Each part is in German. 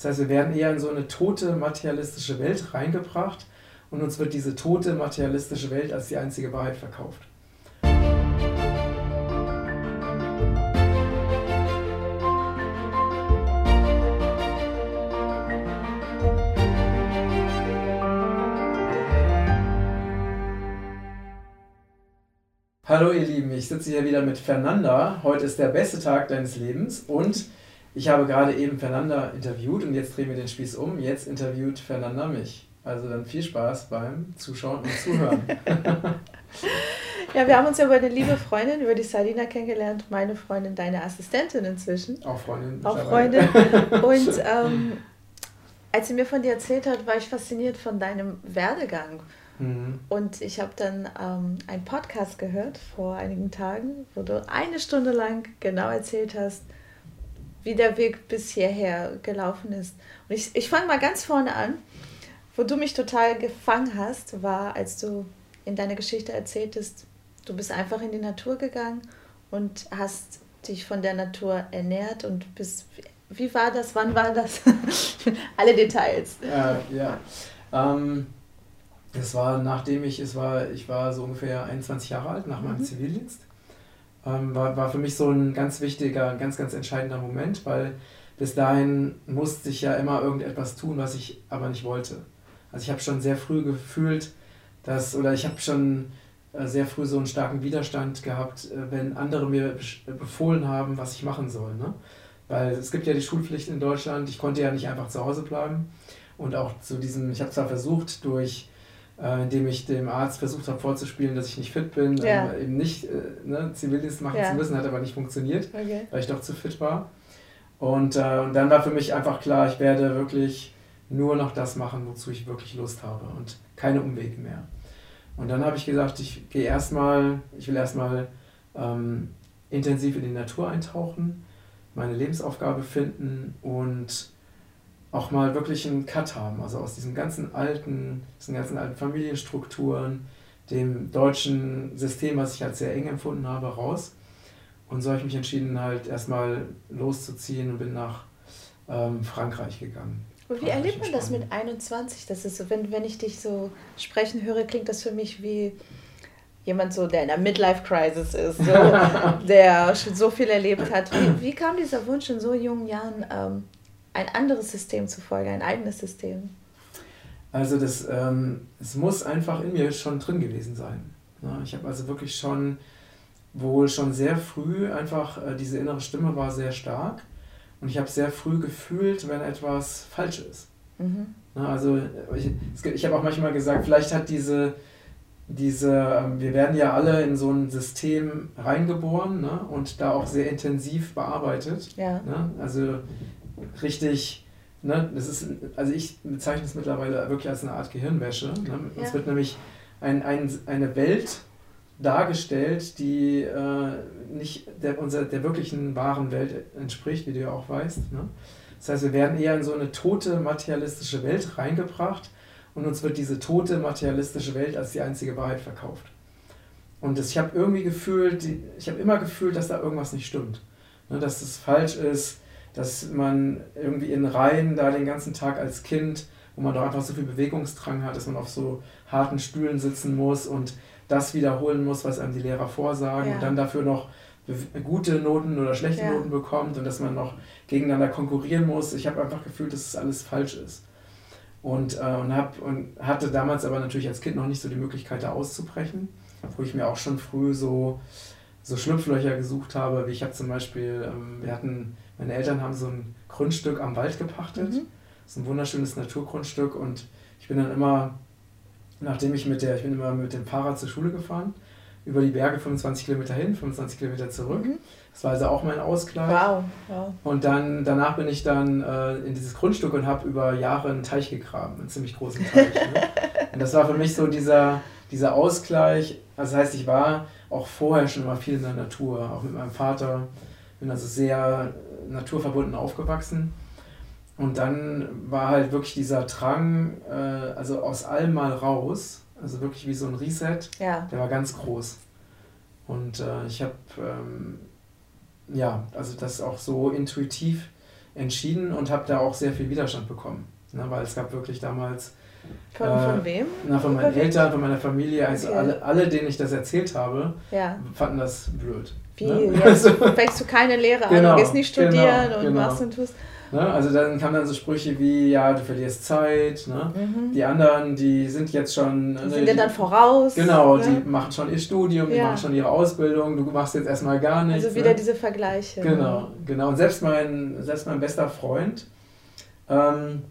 Das heißt, wir werden eher in so eine tote materialistische Welt reingebracht und uns wird diese tote materialistische Welt als die einzige Wahrheit verkauft. Hallo ihr Lieben, ich sitze hier wieder mit Fernanda. Heute ist der beste Tag deines Lebens und ich habe gerade eben Fernanda interviewt und jetzt drehen wir den Spieß um. Jetzt interviewt Fernanda mich. Also dann viel Spaß beim Zuschauen und Zuhören. ja, wir haben uns ja über eine liebe Freundin, über die Salina kennengelernt, meine Freundin, deine Assistentin inzwischen. Auch Freundin. Auch Freundin. Und ähm, als sie mir von dir erzählt hat, war ich fasziniert von deinem Werdegang Mhm. Und ich habe dann ähm, einen Podcast gehört vor einigen Tagen, wo du eine Stunde lang genau erzählt hast, wie der Weg bis hierher gelaufen ist. Und ich, ich fange mal ganz vorne an. Wo du mich total gefangen hast, war, als du in deiner Geschichte erzähltest, du bist einfach in die Natur gegangen und hast dich von der Natur ernährt und bist. Wie war das? Wann war das? Alle Details. Ja, ja. Ähm, das war nachdem ich, es war, ich war so ungefähr 21 Jahre alt nach meinem mhm. Zivildienst. Ähm, war, war für mich so ein ganz wichtiger, ganz, ganz entscheidender Moment, weil bis dahin musste ich ja immer irgendetwas tun, was ich aber nicht wollte. Also ich habe schon sehr früh gefühlt, dass, oder ich habe schon äh, sehr früh so einen starken Widerstand gehabt, äh, wenn andere mir befohlen haben, was ich machen soll. Ne? Weil es gibt ja die Schulpflicht in Deutschland, ich konnte ja nicht einfach zu Hause bleiben. Und auch zu diesem, ich habe zwar versucht, durch äh, indem ich dem Arzt versucht habe vorzuspielen, dass ich nicht fit bin, ja. ähm, eben nicht äh, ne, Zivildienst machen ja. zu müssen, hat aber nicht funktioniert, okay. weil ich doch zu fit war. Und, äh, und dann war für mich einfach klar, ich werde wirklich nur noch das machen, wozu ich wirklich Lust habe und keine Umwege mehr. Und dann habe ich gesagt, ich gehe erstmal, ich will erstmal ähm, intensiv in die Natur eintauchen, meine Lebensaufgabe finden und auch mal wirklich einen Cut haben, also aus diesen ganzen alten, diesen ganzen alten Familienstrukturen, dem deutschen System, was ich als sehr eng empfunden habe, raus. Und so habe ich mich entschieden, halt erstmal loszuziehen und bin nach ähm, Frankreich gegangen. Und wie erlebt man das mit 21? Das ist so, wenn, wenn ich dich so sprechen höre, klingt das für mich wie jemand so, der in einer Midlife-Crisis ist, so, der schon so viel erlebt hat. Wie, wie kam dieser Wunsch in so jungen Jahren, ähm, ein anderes System zu folgen, ein eigenes System? Also das, ähm, es muss einfach in mir schon drin gewesen sein. Ich habe also wirklich schon, wohl schon sehr früh einfach, äh, diese innere Stimme war sehr stark und ich habe sehr früh gefühlt, wenn etwas falsch ist. Mhm. Also ich, ich habe auch manchmal gesagt, vielleicht hat diese, diese, ähm, wir werden ja alle in so ein System reingeboren ne, und da auch sehr intensiv bearbeitet. Ja. Ne? Also richtig, ne, das ist, also ich bezeichne es mittlerweile wirklich als eine Art Gehirnwäsche. Ne? Ja. Es wird nämlich ein, ein, eine Welt dargestellt, die äh, nicht der, unser, der wirklichen wahren Welt entspricht, wie du ja auch weißt. Ne? Das heißt, wir werden eher in so eine tote materialistische Welt reingebracht und uns wird diese tote materialistische Welt als die einzige Wahrheit verkauft. Und das, ich habe irgendwie gefühlt, ich habe immer gefühlt, dass da irgendwas nicht stimmt. Ne, dass es falsch ist, dass man irgendwie in Reihen da den ganzen Tag als Kind, wo man doch einfach so viel Bewegungsdrang hat, dass man auf so harten Stühlen sitzen muss und das wiederholen muss, was einem die Lehrer vorsagen ja. und dann dafür noch gute Noten oder schlechte ja. Noten bekommt und dass man noch gegeneinander konkurrieren muss. Ich habe einfach gefühlt, dass es das alles falsch ist. Und, äh, und, hab, und hatte damals aber natürlich als Kind noch nicht so die Möglichkeit, da auszubrechen, wo ich mir auch schon früh so, so Schlupflöcher gesucht habe, wie ich habe zum Beispiel, ähm, wir hatten meine Eltern haben so ein Grundstück am Wald gepachtet. Mhm. Ist ein wunderschönes Naturgrundstück und ich bin dann immer, nachdem ich mit der, ich bin immer mit dem Fahrrad zur Schule gefahren, über die Berge 25 Kilometer hin, 25 Kilometer zurück. Mhm. Das war also auch mein Ausgleich. Wow. wow. Und dann danach bin ich dann äh, in dieses Grundstück und habe über Jahre einen Teich gegraben, einen ziemlich großen Teich. ne? Und das war für mich so dieser, dieser Ausgleich. Also das heißt, ich war auch vorher schon immer viel in der Natur, auch mit meinem Vater. Bin also sehr naturverbunden aufgewachsen. Und dann war halt wirklich dieser Drang, äh, also aus allem mal raus, also wirklich wie so ein Reset, ja. der war ganz groß. Und äh, ich habe, ähm, ja, also das auch so intuitiv entschieden und habe da auch sehr viel Widerstand bekommen. Ne, weil es gab wirklich damals. Von, äh, von wem? Na, von meinen Eltern, von meiner Familie. Also okay. alle, alle, denen ich das erzählt habe, ja. fanden das blöd. Wie? Ne? Jetzt fängst du keine Lehre genau, an, du gehst nicht genau, studieren genau, und genau. machst und tust. Ne? Also dann kamen dann so Sprüche wie, ja, du verlierst Zeit. Ne? Mhm. Die anderen, die sind jetzt schon... Die ne, sind dir dann voraus. Genau, ne? die machen schon ihr Studium, ja. die machen schon ihre Ausbildung, du machst jetzt erstmal gar nichts. Also wieder ne? diese Vergleiche. Genau, genau. Und selbst mein, selbst mein bester Freund, ähm,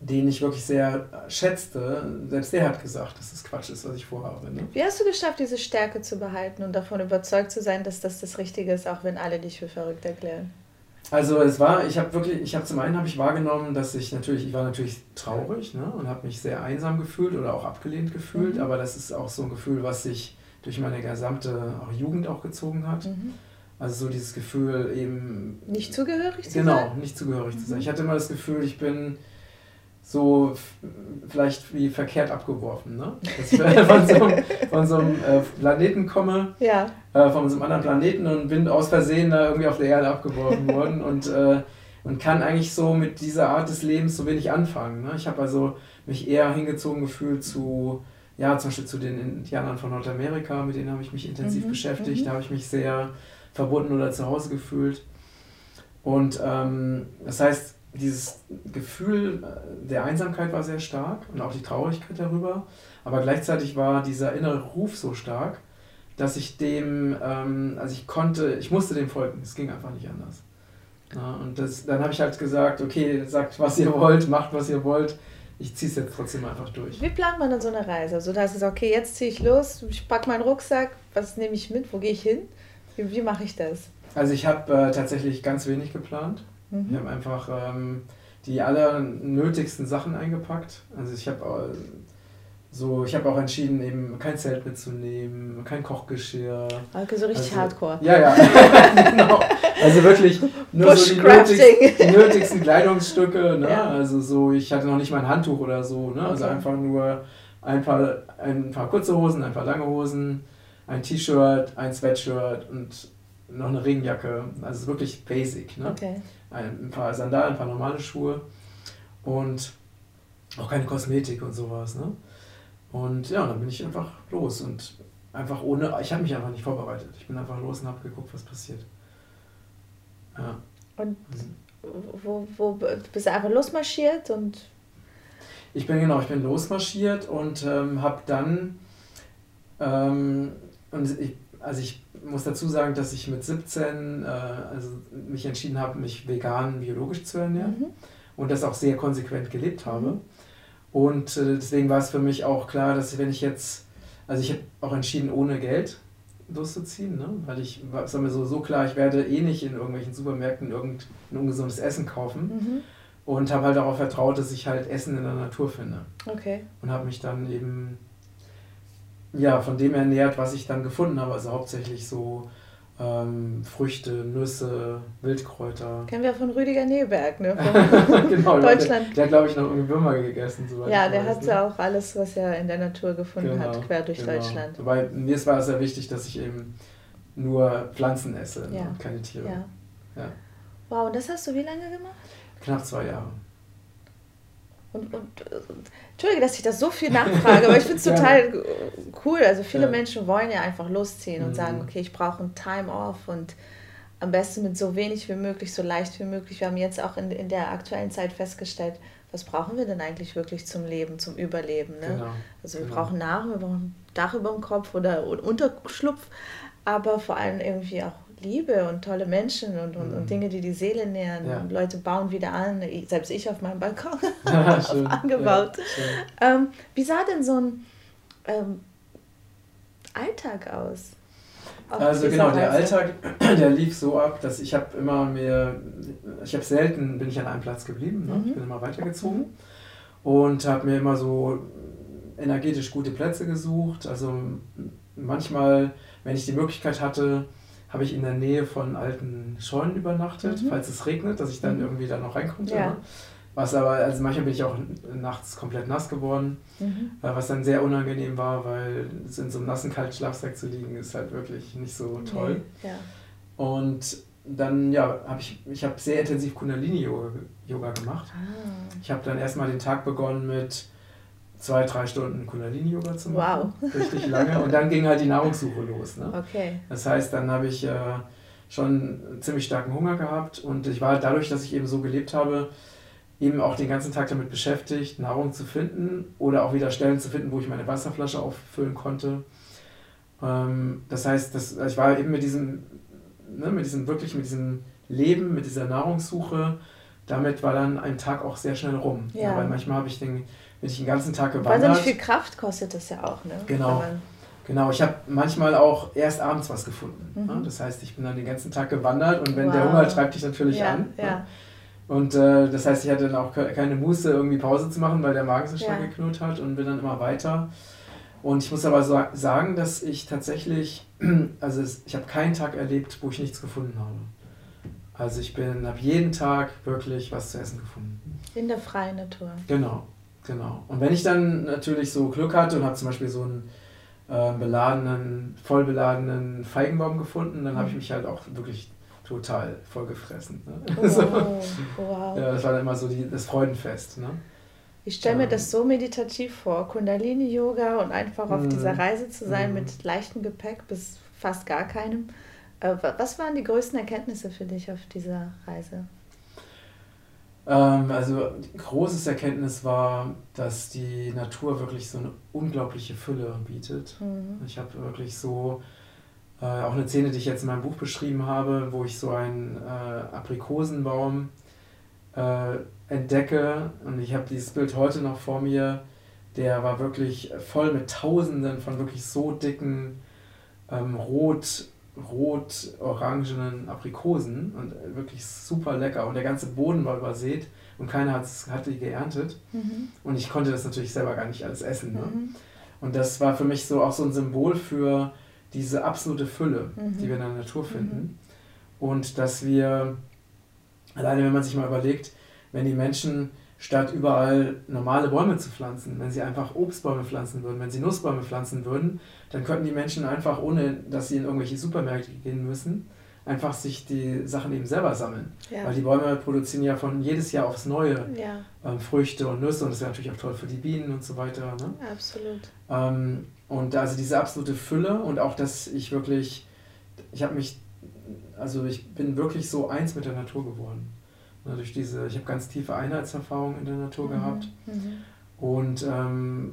den ich wirklich sehr schätzte, selbst der hat gesagt, dass das Quatsch ist, was ich vorhabe. Ne? Wie hast du geschafft, diese Stärke zu behalten und davon überzeugt zu sein, dass das das Richtige ist, auch wenn alle dich für verrückt erklären? Also es war, ich habe wirklich, ich habe zum einen habe ich wahrgenommen, dass ich natürlich, ich war natürlich traurig ne, und habe mich sehr einsam gefühlt oder auch abgelehnt gefühlt, mhm. aber das ist auch so ein Gefühl, was sich durch meine gesamte auch Jugend auch gezogen hat. Mhm. Also so dieses Gefühl eben... Nicht zugehörig zu genau, sein? Genau, nicht zugehörig mhm. zu sein. Ich hatte immer das Gefühl, ich bin so vielleicht wie verkehrt abgeworfen. Ne? Dass ich von so einem, von so einem äh, Planeten komme, ja. äh, von so einem anderen Planeten und bin aus Versehen da irgendwie auf der Erde abgeworfen worden und, äh, und kann eigentlich so mit dieser Art des Lebens so wenig anfangen. Ne? Ich habe also mich eher hingezogen gefühlt zu, ja, zum Beispiel zu den Indianern von Nordamerika, mit denen habe ich mich intensiv mhm. beschäftigt, mhm. da habe ich mich sehr verbunden oder zu Hause gefühlt. Und ähm, das heißt, dieses Gefühl der Einsamkeit war sehr stark und auch die Traurigkeit darüber. Aber gleichzeitig war dieser innere Ruf so stark, dass ich dem, ähm, also ich konnte, ich musste dem folgen. Es ging einfach nicht anders. Ja, und das, dann habe ich halt gesagt, okay, sagt, was ihr wollt, macht, was ihr wollt. Ich ziehe es jetzt trotzdem einfach durch. Wie plant man dann so eine Reise? Also da ist es, okay, jetzt ziehe ich los, ich packe meinen Rucksack, was nehme ich mit, wo gehe ich hin? Wie, wie mache ich das? Also ich habe äh, tatsächlich ganz wenig geplant. Mhm. Wir haben einfach ähm, die allernötigsten Sachen eingepackt. Also ich habe äh, so, ich habe auch entschieden, eben kein Zelt mitzunehmen, kein Kochgeschirr. Okay, so richtig also, Hardcore. Ja, ja, genau. Also wirklich nur so die nötigsten, nötigsten Kleidungsstücke. Ne? Ja. Also so, ich hatte noch nicht mal ein Handtuch oder so. Ne? Also okay. einfach nur ein paar, ein paar kurze Hosen, ein paar lange Hosen, ein T-Shirt, ein Sweatshirt und noch eine Regenjacke. Also wirklich basic. Ne? Okay ein paar Sandalen, ein paar normale Schuhe und auch keine Kosmetik und sowas. Ne? Und ja, dann bin ich einfach los und einfach ohne, ich habe mich einfach nicht vorbereitet. Ich bin einfach los und habe geguckt, was passiert. Ja. Und wo, wo bist du einfach losmarschiert und ich bin genau, ich bin losmarschiert und ähm, habe dann ähm, und ich, also ich muss dazu sagen, dass ich mit 17 äh, also mich entschieden habe, mich vegan, biologisch zu ernähren mhm. und das auch sehr konsequent gelebt habe. Mhm. Und äh, deswegen war es für mich auch klar, dass wenn ich jetzt, also ich habe auch entschieden, ohne Geld loszuziehen, ne? weil ich war mir so, so klar, ich werde eh nicht in irgendwelchen Supermärkten irgendein ungesundes Essen kaufen. Mhm. Und habe halt darauf vertraut, dass ich halt Essen in der Natur finde. Okay. Und habe mich dann eben ja, von dem ernährt, was ich dann gefunden habe. Also hauptsächlich so ähm, Früchte, Nüsse, Wildkräuter. Kennen wir von Rüdiger Neberg, ne? genau, Deutschland. Der, der hat, glaube ich, noch irgendwie Würmer gegessen. Ja, der hat ne? auch alles, was er in der Natur gefunden genau, hat, quer durch genau. Deutschland. Wobei mir war es sehr wichtig, dass ich eben nur Pflanzen esse ja. und keine Tiere. Ja. ja. Wow, und das hast du wie lange gemacht? Knapp zwei Jahre. Und, und, Entschuldige, dass ich das so viel nachfrage, aber ich finde es total cool. Also viele ja. Menschen wollen ja einfach losziehen und mhm. sagen, okay, ich brauche ein Time-Off und am besten mit so wenig wie möglich, so leicht wie möglich. Wir haben jetzt auch in, in der aktuellen Zeit festgestellt, was brauchen wir denn eigentlich wirklich zum Leben, zum Überleben? Ne? Genau. Also wir genau. brauchen Nahrung, wir brauchen Dach über dem Kopf oder, oder Unterschlupf, aber vor allem irgendwie auch Liebe und tolle Menschen und, und, mhm. und Dinge, die die Seele nähern. Ja. Und Leute bauen wieder an. Selbst ich auf meinem Balkon habe angebaut. Ja, ähm, wie sah denn so ein ähm, Alltag aus? Also genau, der Alltag, der lief so ab, dass ich habe immer mehr, ich habe selten, bin ich an einem Platz geblieben, ne? mhm. ich bin immer weitergezogen mhm. und habe mir immer so energetisch gute Plätze gesucht. Also manchmal, wenn ich die Möglichkeit hatte, habe ich in der Nähe von alten Scheunen übernachtet, mhm. falls es regnet, dass ich dann mhm. irgendwie da noch reinkomme. Ja. Ne? Was aber, also manchmal bin ich auch nachts komplett nass geworden, mhm. Äh, was dann sehr unangenehm war, weil in so einem nassen, kalten Schlafsack zu liegen, ist halt wirklich nicht so toll. Nee. Ja. Und dann ja, habe ich, ich habe sehr intensiv Kundalini-Yoga Yoga gemacht. Ah. Ich habe dann erstmal den Tag begonnen mit zwei, drei Stunden Kundalini-Yoga zu machen. Wow. Richtig lange. Und dann ging halt die Nahrungssuche los. Ne? Okay. Das heißt, dann habe ich äh, schon ziemlich starken Hunger gehabt und ich war dadurch, dass ich eben so gelebt habe, eben auch den ganzen Tag damit beschäftigt, Nahrung zu finden oder auch wieder Stellen zu finden, wo ich meine Wasserflasche auffüllen konnte. Ähm, das heißt, das, ich war eben mit diesem, ne, mit diesem, wirklich mit diesem Leben, mit dieser Nahrungssuche, damit war dann ein Tag auch sehr schnell rum. Ja. Ja, weil manchmal habe ich den bin ich den ganzen Tag gewandert. Wahnsinnig viel Kraft kostet das ja auch, ne? Genau. Genau, ich habe manchmal auch erst abends was gefunden. Mhm. Ne? Das heißt, ich bin dann den ganzen Tag gewandert und wenn wow. der Hunger treibt dich natürlich ja, an. Ja. Ne? Und äh, das heißt, ich hatte dann auch keine Muße, irgendwie Pause zu machen, weil der Magen so stark ja. geknurrt hat und bin dann immer weiter. Und ich muss aber so sagen, dass ich tatsächlich, also es, ich habe keinen Tag erlebt, wo ich nichts gefunden habe. Also ich bin, habe jeden Tag wirklich was zu essen gefunden. In der freien Natur. Genau. Genau. Und wenn ich dann natürlich so Glück hatte und habe zum Beispiel so einen äh, beladenen, vollbeladenen Feigenbaum gefunden, dann habe ich mhm. mich halt auch wirklich total vollgefressen. Ne? Oh, so. wow. Ja, das war dann immer so die, das Freudenfest. Ne? Ich stelle mir das so meditativ vor, Kundalini-Yoga und einfach auf dieser mhm. Reise zu sein mm. mit leichtem Gepäck bis fast gar keinem. Äh, was waren die größten Erkenntnisse für dich auf dieser Reise? Ähm, also großes Erkenntnis war, dass die Natur wirklich so eine unglaubliche Fülle bietet. Mhm. Ich habe wirklich so äh, auch eine Szene, die ich jetzt in meinem Buch beschrieben habe, wo ich so einen äh, Aprikosenbaum äh, entdecke und ich habe dieses Bild heute noch vor mir. Der war wirklich voll mit Tausenden von wirklich so dicken ähm, rot rot-orangenen Aprikosen und wirklich super lecker. Und der ganze Boden war übersät und keiner hat die geerntet. Mhm. Und ich konnte das natürlich selber gar nicht alles essen. Ne? Mhm. Und das war für mich so auch so ein Symbol für diese absolute Fülle, mhm. die wir in der Natur finden. Mhm. Und dass wir, alleine wenn man sich mal überlegt, wenn die Menschen statt überall normale Bäume zu pflanzen, wenn sie einfach Obstbäume pflanzen würden, wenn sie Nussbäume pflanzen würden, dann könnten die Menschen einfach, ohne dass sie in irgendwelche Supermärkte gehen müssen, einfach sich die Sachen eben selber sammeln. Ja. Weil die Bäume produzieren ja von jedes Jahr aufs Neue ja. ähm, Früchte und Nüsse und das wäre natürlich auch toll für die Bienen und so weiter. Ne? Absolut. Ähm, und also diese absolute Fülle und auch, dass ich wirklich, ich habe mich, also ich bin wirklich so eins mit der Natur geworden. Ne, durch diese, ich habe ganz tiefe Einheitserfahrungen in der Natur mhm. gehabt mhm. und ähm,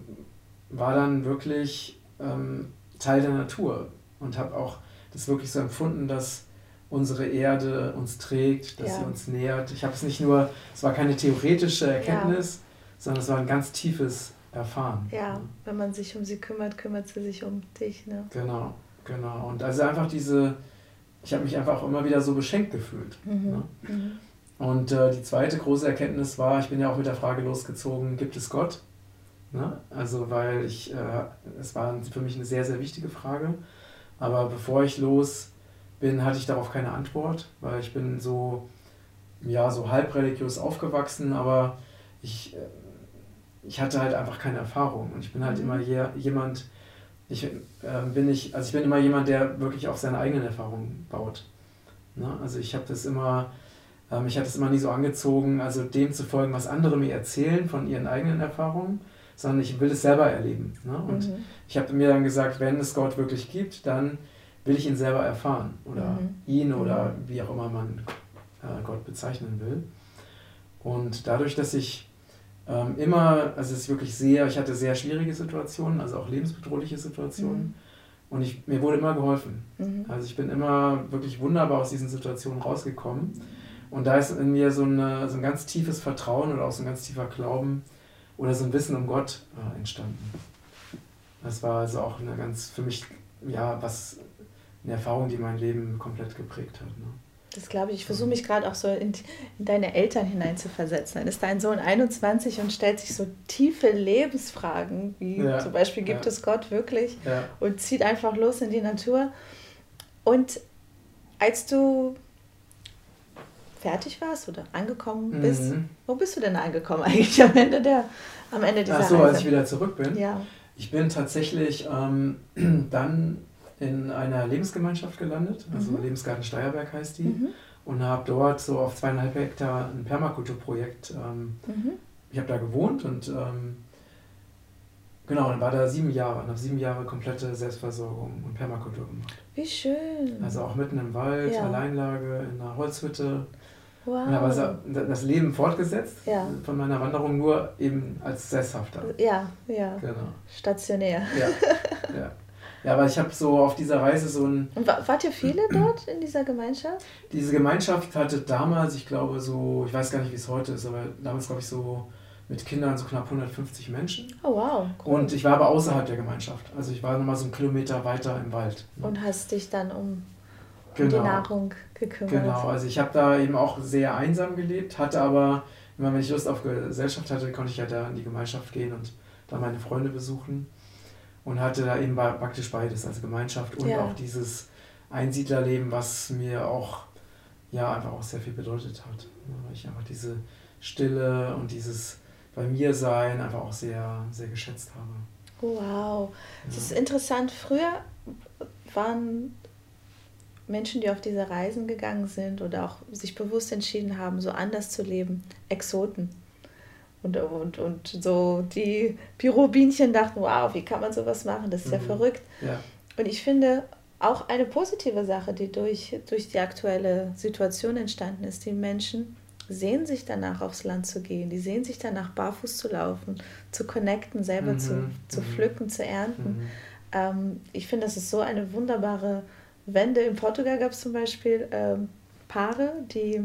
war dann wirklich ähm, Teil der Natur und habe auch das wirklich so empfunden, dass unsere Erde uns trägt, dass ja. sie uns nährt. Ich habe es nicht nur, es war keine theoretische Erkenntnis, ja. sondern es war ein ganz tiefes Erfahren. Ja, ne? wenn man sich um sie kümmert, kümmert sie sich um dich. Ne? Genau, genau. Und also einfach diese, ich habe mich einfach auch immer wieder so beschenkt gefühlt. Mhm. Ne? Mhm. Und äh, die zweite große Erkenntnis war, ich bin ja auch mit der Frage losgezogen, gibt es Gott? Ne? Also weil ich, äh, es war für mich eine sehr, sehr wichtige Frage. Aber bevor ich los bin, hatte ich darauf keine Antwort, weil ich bin so, ja, so halb religiös aufgewachsen, aber ich, äh, ich hatte halt einfach keine Erfahrung. Und ich bin halt mhm. immer je, jemand, ich äh, bin ich, also ich bin immer jemand, der wirklich auf seine eigenen Erfahrungen baut. Ne? Also ich habe das immer ähm, mich hat es immer nie so angezogen, also dem zu folgen, was andere mir erzählen von ihren eigenen Erfahrungen, sondern ich will es selber erleben. Ne? Und mhm. ich habe mir dann gesagt, wenn es Gott wirklich gibt, dann will ich ihn selber erfahren oder mhm. ihn oder mhm. wie auch immer man äh, Gott bezeichnen will. Und dadurch, dass ich ähm, immer, also es ist wirklich sehr, ich hatte sehr schwierige Situationen, also auch lebensbedrohliche Situationen. Mhm. Und ich, mir wurde immer geholfen. Mhm. Also ich bin immer wirklich wunderbar aus diesen Situationen rausgekommen. Und da ist in mir so, eine, so ein ganz tiefes Vertrauen oder auch so ein ganz tiefer Glauben oder so ein Wissen um Gott äh, entstanden. Das war also auch eine ganz, für mich, ja, was, eine Erfahrung, die mein Leben komplett geprägt hat. Ne? Das glaube ich. Ich versuche mich gerade auch so in, in, deine Eltern hineinzuversetzen. Dann ist dein Sohn 21 und stellt sich so tiefe Lebensfragen, wie ja, zum Beispiel, gibt ja. es Gott wirklich? Ja. Und zieht einfach los in die Natur. Und als du fertig warst oder angekommen bist. Mhm. Wo bist du denn angekommen eigentlich am Ende, der, am Ende dieser Ach so, Reise? als ich wieder zurück bin? Ja. Ich bin tatsächlich ähm, dann in einer Lebensgemeinschaft gelandet, also mhm. Lebensgarten Steierberg heißt die. Mhm. und habe dort so auf zweieinhalb Hektar ein Permakulturprojekt. Ähm, mhm. Ich habe da gewohnt und ähm, genau, dann war da sieben Jahre und habe sieben Jahre komplette Selbstversorgung und Permakultur gemacht. Wie schön. Also auch mitten im Wald, ja. Alleinlage, in einer Holzhütte. Wow. Und habe also das Leben fortgesetzt ja. von meiner Wanderung nur eben als Sesshafter. Ja, ja. Genau. Stationär. Ja, ja. Ja, aber ich habe so auf dieser Reise so ein. Und wart ihr viele dort in dieser Gemeinschaft? Diese Gemeinschaft hatte damals, ich glaube, so, ich weiß gar nicht, wie es heute ist, aber damals, glaube ich, so mit Kindern so knapp 150 Menschen. Oh wow. Cool. Und ich war aber außerhalb der Gemeinschaft. Also ich war nochmal so einen Kilometer weiter im Wald. Ne? Und hast dich dann um, genau. die Nahrung gekümmert. Genau, also ich habe da eben auch sehr einsam gelebt, hatte aber, immer wenn ich Lust auf Gesellschaft hatte, konnte ich ja da in die Gemeinschaft gehen und da meine Freunde besuchen und hatte da eben praktisch beides, also Gemeinschaft und ja. auch dieses Einsiedlerleben, was mir auch ja einfach auch sehr viel bedeutet hat. Weil ich einfach diese Stille und dieses bei mir sein einfach auch sehr, sehr geschätzt habe. Wow, das ja. ist interessant. Früher waren Menschen, die auf diese Reisen gegangen sind oder auch sich bewusst entschieden haben, so anders zu leben, Exoten. Und, und, und so die Bürobienchen dachten, wow, wie kann man sowas machen? Das ist ja mhm. verrückt. Ja. Und ich finde auch eine positive Sache, die durch, durch die aktuelle Situation entstanden ist. Die Menschen sehen sich danach, aufs Land zu gehen. Die sehen sich danach, barfuß zu laufen, zu connecten, selber mhm. zu, zu mhm. pflücken, zu ernten. Mhm. Ähm, ich finde, das ist so eine wunderbare Wende. In Portugal gab es zum Beispiel ähm, Paare, die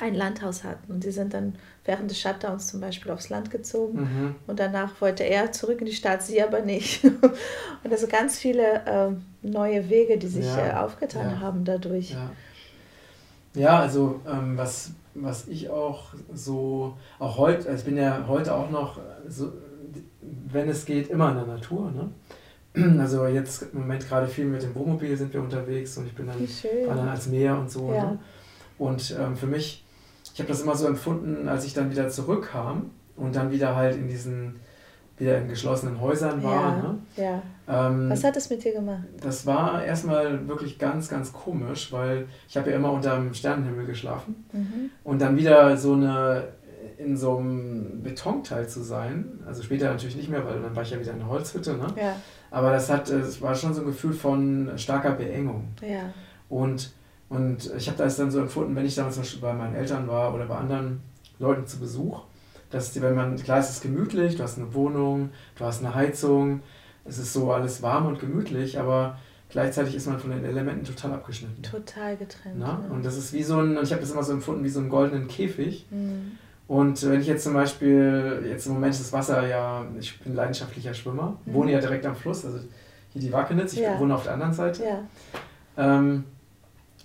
ein Landhaus hatten. Und die sind dann während des Shutdowns zum Beispiel aufs Land gezogen. Mhm. Und danach wollte er zurück in die Stadt, sie aber nicht. und also ganz viele äh, neue Wege, die sich ja. äh, aufgetan ja. haben dadurch. Ja, ja also ähm, was, was ich auch so, auch heute, also ich bin ja heute auch noch, so, wenn es geht, immer in der Natur. Ne? Also jetzt im Moment gerade viel mit dem Wohnmobil sind wir unterwegs und ich bin dann, war dann als Meer und so. Ja. Ne? Und ähm, für mich ich habe das immer so empfunden, als ich dann wieder zurückkam und dann wieder halt in diesen, wieder in geschlossenen Häusern war. Ja, ne? ja. Ähm, Was hat das mit dir gemacht? Das war erstmal wirklich ganz, ganz komisch, weil ich habe ja immer unter dem Sternenhimmel geschlafen mhm. und dann wieder so eine in so einem Betonteil zu sein, also später natürlich nicht mehr, weil dann war ich ja wieder in der Holzhütte, ne? Ja. Aber das hat, es war schon so ein Gefühl von starker Beengung. Ja. Und und ich habe das dann so empfunden, wenn ich damals zum Beispiel bei meinen Eltern war oder bei anderen Leuten zu Besuch, dass die, wenn man, klar ist es gemütlich, du hast eine Wohnung, du hast eine Heizung, es ist so alles warm und gemütlich, aber gleichzeitig ist man von den Elementen total abgeschnitten. Total getrennt. Ja? Und das ist wie so ein, ich habe das immer so empfunden, wie so einen goldenen Käfig. Mhm. Und wenn ich jetzt zum Beispiel, jetzt im Moment ist das Wasser ja, ich bin leidenschaftlicher Schwimmer, mhm. wohne ja direkt am Fluss, also hier die Wackenitz, ich ja. wohne auf der anderen Seite. Ja. Ähm,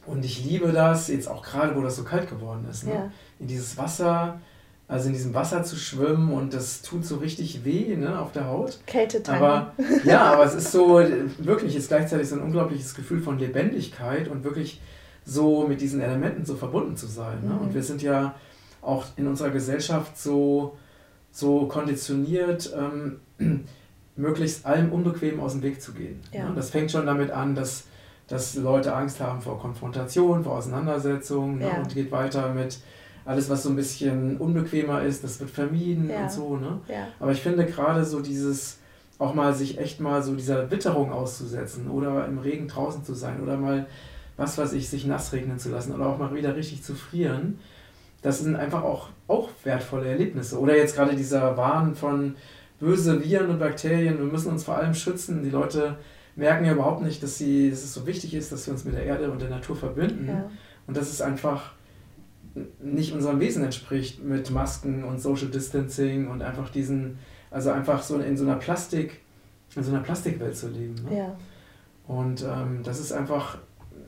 und ich liebe das, jetzt auch gerade, wo das so kalt geworden ist, ne? Ja. in dieses Wasser, also in diesem Wasser zu schwimmen und das tut so richtig weh ne, auf der Haut. Kältetank. Aber ja, aber es ist so, wirklich ist gleichzeitig so ein unglaubliches Gefühl von Lebendigkeit und wirklich so mit diesen Elementen so verbunden zu sein. Ne? Mhm. Und wir sind ja auch in unserer Gesellschaft so, so konditioniert, ähm, möglichst allem Unbequem aus dem Weg zu gehen. Ja. Ne? Das fängt schon damit an, dass dass Leute Angst haben vor Konfrontation, vor Auseinandersetzung ne? und geht weiter mit alles, was so ein bisschen unbequemer ist, das wird vermieden ja. und so. Ne? Ja. Aber ich finde gerade so dieses, auch mal sich echt mal so dieser Witterung auszusetzen oder im Regen draußen zu sein oder mal, was weiß ich, sich nass regnen zu lassen oder auch mal wieder richtig zu frieren, das sind einfach auch, auch wertvolle Erlebnisse. Oder jetzt gerade dieser Wahn von böse Viren und Bakterien, wir müssen uns vor allem schützen. Die Leute merken ja überhaupt nicht, dass, sie, dass es so wichtig ist, dass wir uns mit der Erde und der Natur verbinden. Ja. Und dass es einfach nicht unserem Wesen entspricht mit Masken und Social Distancing und einfach diesen, also einfach so in so einer Plastik, in so einer Plastikwelt zu leben. Ne? Ja. Und ähm, das ist einfach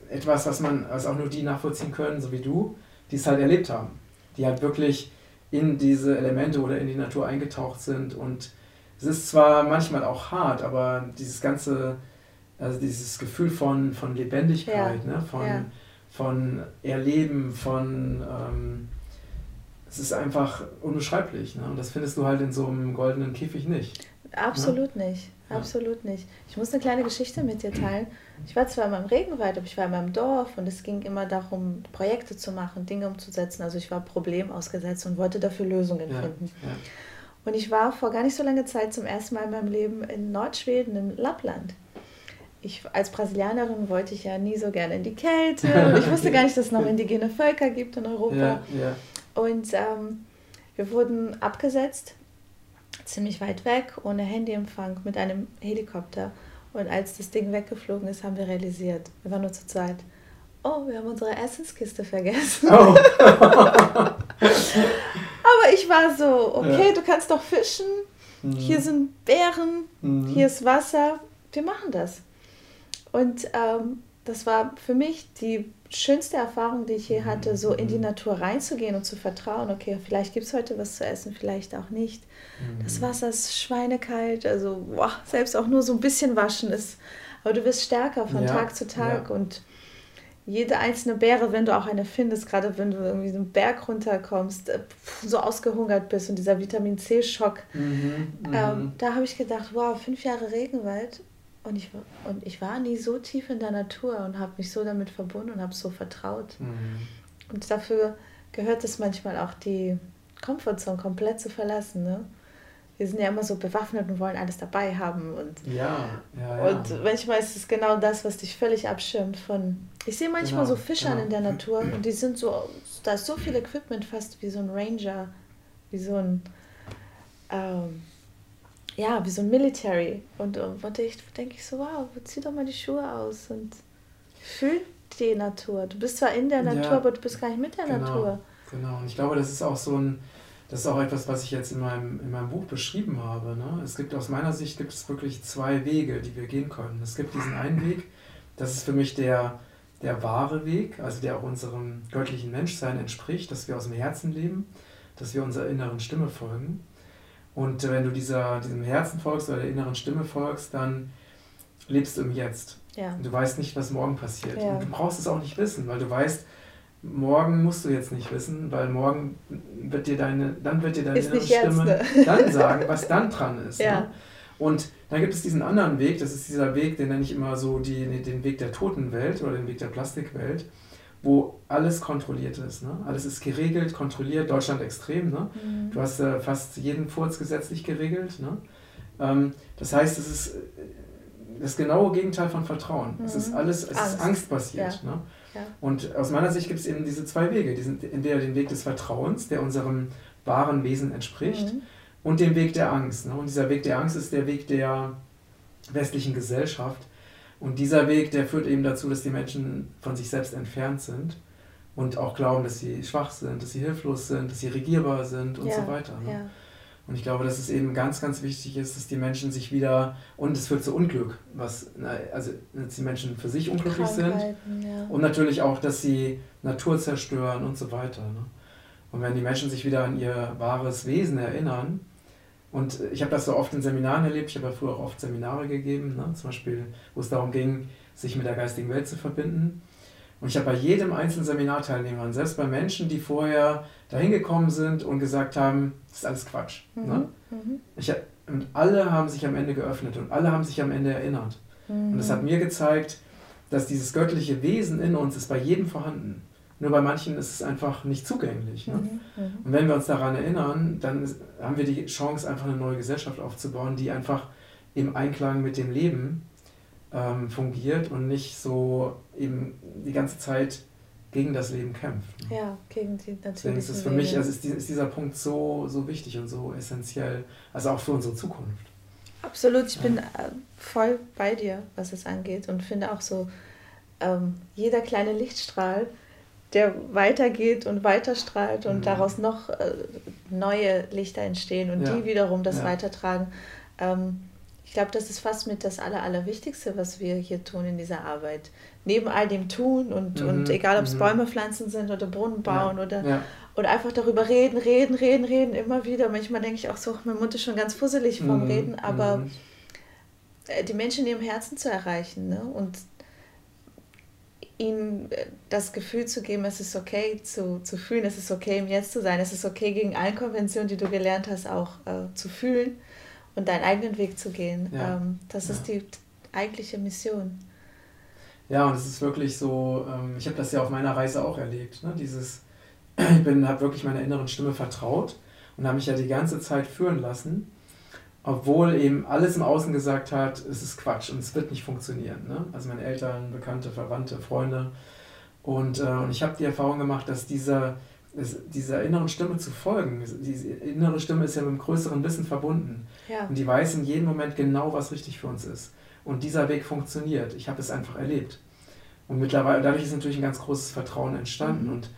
etwas, was man, was auch nur die nachvollziehen können, so wie du, die es halt erlebt haben. Die halt wirklich in diese Elemente oder in die Natur eingetaucht sind. Und es ist zwar manchmal auch hart, aber dieses ganze also dieses Gefühl von, von Lebendigkeit, ja. ne? von, ja. von Erleben, von ähm, es ist einfach unbeschreiblich. Ne? Und das findest du halt in so einem goldenen Käfig nicht. Absolut ja? nicht. Absolut nicht. Ich muss eine kleine Geschichte mit dir teilen. Ich war zwar immer im Regenwald, aber ich war immer im Dorf und es ging immer darum, Projekte zu machen, Dinge umzusetzen. Also ich war problemausgesetzt und wollte dafür Lösungen ja, finden. Ja. Und ich war vor gar nicht so langer Zeit zum ersten Mal in meinem Leben in Nordschweden, in Lappland. Ich, als Brasilianerin wollte ich ja nie so gerne in die Kälte und ich wusste gar nicht, dass es noch indigene Völker gibt in Europa. Ja. Und ähm, wir wurden abgesetzt, ziemlich weit weg, ohne Handyempfang, mit einem Helikopter. Und als das Ding weggeflogen ist, haben wir realisiert, wir waren nur zu zweit, oh, wir haben unsere Essenskiste vergessen. Oh. Aber ich war so, okay, ja. du kannst doch fischen, mhm. hier sind Bären, mhm. hier ist Wasser, wir machen das. Und ähm, das war für mich die schönste Erfahrung, die ich je hatte, so in die mhm. Natur reinzugehen und zu vertrauen, okay, vielleicht gibt es heute was zu essen, vielleicht auch nicht. Mhm. Das Wasser ist schweinekalt, also boah, selbst auch nur so ein bisschen waschen ist, aber du wirst stärker von ja, Tag zu Tag ja. und jede einzelne Beere, wenn du auch eine findest, gerade wenn du irgendwie so einen Berg runterkommst, äh, so ausgehungert bist und dieser Vitamin C-Schock, mhm, ähm, mhm. da habe ich gedacht, wow, fünf Jahre Regenwald und ich, und ich war nie so tief in der Natur und habe mich so damit verbunden und habe so vertraut. Mhm. Und dafür gehört es manchmal auch, die Komfortzone komplett zu verlassen. Ne? Wir sind ja immer so bewaffnet und wollen alles dabei haben. Und, ja, ja, ja. und manchmal ist es genau das, was dich völlig abschirmt von. Ich sehe manchmal genau, so Fischern genau. in der Natur und die sind so, da ist so viel Equipment fast wie so ein Ranger, wie so ein. Ähm, ja, wie so ein Military. Und, und ich denke ich so, wow, zieh doch mal die Schuhe aus und fühl die Natur. Du bist zwar in der Natur, ja, aber du bist gar nicht mit der genau, Natur. Genau, und ich glaube, das ist auch so ein, das ist auch etwas, was ich jetzt in meinem, in meinem Buch beschrieben habe. Ne? Es gibt aus meiner Sicht gibt es wirklich zwei Wege, die wir gehen können. Es gibt diesen einen Weg, das ist für mich der, der wahre Weg, also der auch unserem göttlichen Menschsein entspricht, dass wir aus dem Herzen leben, dass wir unserer inneren Stimme folgen. Und wenn du dieser, diesem Herzen folgst oder der inneren Stimme folgst, dann lebst du im Jetzt. Ja. Und du weißt nicht, was morgen passiert. Ja. Und du brauchst es auch nicht wissen, weil du weißt, morgen musst du jetzt nicht wissen, weil morgen wird dir deine, dann wird dir deine innere Stimme jetzt, ne? dann sagen, was dann dran ist. Ja. Ne? Und dann gibt es diesen anderen Weg, das ist dieser Weg, den nenne ich immer so die, den Weg der Totenwelt oder den Weg der Plastikwelt wo alles kontrolliert ist. Ne? Alles ist geregelt, kontrolliert, Deutschland extrem. Ne? Mhm. Du hast äh, fast jeden Furz gesetzlich geregelt. Ne? Ähm, das heißt, es ist äh, das genaue Gegenteil von Vertrauen. Mhm. Es ist alles, es Angst. ist angstbasiert. Ja. Ne? Ja. Und aus meiner Sicht gibt es eben diese zwei Wege. Die sind entweder den Weg des Vertrauens, der unserem wahren Wesen entspricht, mhm. und den Weg der Angst. Ne? Und dieser Weg der Angst ist der Weg der westlichen Gesellschaft, und dieser Weg, der führt eben dazu, dass die Menschen von sich selbst entfernt sind und auch glauben, dass sie schwach sind, dass sie hilflos sind, dass sie regierbar sind und ja, so weiter. Ne? Ja. Und ich glaube, dass es eben ganz, ganz wichtig ist, dass die Menschen sich wieder, und es führt zu Unglück, was, also dass die Menschen für sich unglücklich sind ja. und natürlich auch, dass sie Natur zerstören und so weiter. Ne? Und wenn die Menschen sich wieder an ihr wahres Wesen erinnern, und ich habe das so oft in Seminaren erlebt, ich habe ja früher auch oft Seminare gegeben, ne? zum Beispiel, wo es darum ging, sich mit der geistigen Welt zu verbinden. Und ich habe bei jedem einzelnen Seminarteilnehmer, selbst bei Menschen, die vorher dahin gekommen sind und gesagt haben, das ist alles Quatsch. Mhm. Ne? Mhm. Ich, und alle haben sich am Ende geöffnet und alle haben sich am Ende erinnert. Mhm. Und das hat mir gezeigt, dass dieses göttliche Wesen in uns ist bei jedem vorhanden. Nur bei manchen ist es einfach nicht zugänglich. Ne? Mhm, mhm, und wenn wir uns daran erinnern, dann haben wir die Chance, einfach eine neue Gesellschaft aufzubauen, die einfach im Einklang mit dem Leben ähm, fungiert und nicht so eben die ganze Zeit gegen das Leben kämpft. Ne? Ja, gegen die natürlichen Deswegen ist es für mich, also ist, ist dieser Punkt so, so wichtig und so essentiell, also auch für unsere Zukunft. Absolut, ich ja. bin äh, voll bei dir, was es angeht und finde auch so, ähm, jeder kleine Lichtstrahl der weitergeht und weiterstrahlt und mhm. daraus noch äh, neue Lichter entstehen und ja. die wiederum das ja. weitertragen. Ähm, ich glaube, das ist fast mit das Aller, Allerwichtigste, was wir hier tun in dieser Arbeit. Neben all dem Tun und, mhm. und egal, ob es mhm. Bäume pflanzen sind oder Brunnen bauen ja. oder, oder einfach darüber reden, reden, reden, reden, immer wieder. Manchmal denke ich auch so, mein Mund ist schon ganz fusselig vom mhm. Reden, aber mhm. äh, die Menschen in ihrem Herzen zu erreichen ne? und ihm äh, das Gefühl zu geben, es ist okay zu, zu fühlen, es ist okay im Jetzt zu sein, es ist okay gegen allen Konventionen, die du gelernt hast, auch äh, zu fühlen und deinen eigenen Weg zu gehen. Ja. Ähm, das ja. ist die eigentliche Mission. Ja, und es ist wirklich so, ähm, ich habe das ja auf meiner Reise auch erlebt, ne? dieses, ich bin, habe wirklich meiner inneren Stimme vertraut und habe mich ja die ganze Zeit führen lassen, obwohl eben alles im Außen gesagt hat, es ist Quatsch und es wird nicht funktionieren. Ne? Also meine Eltern, Bekannte, Verwandte, Freunde. Und, äh, und ich habe die Erfahrung gemacht, dass dieser, dieser inneren Stimme zu folgen, diese innere Stimme ist ja mit einem größeren Wissen verbunden. Ja. Und die weiß in jedem Moment genau, was richtig für uns ist. Und dieser Weg funktioniert. Ich habe es einfach erlebt. Und mittlerweile, dadurch ist natürlich ein ganz großes Vertrauen entstanden. Mhm. Und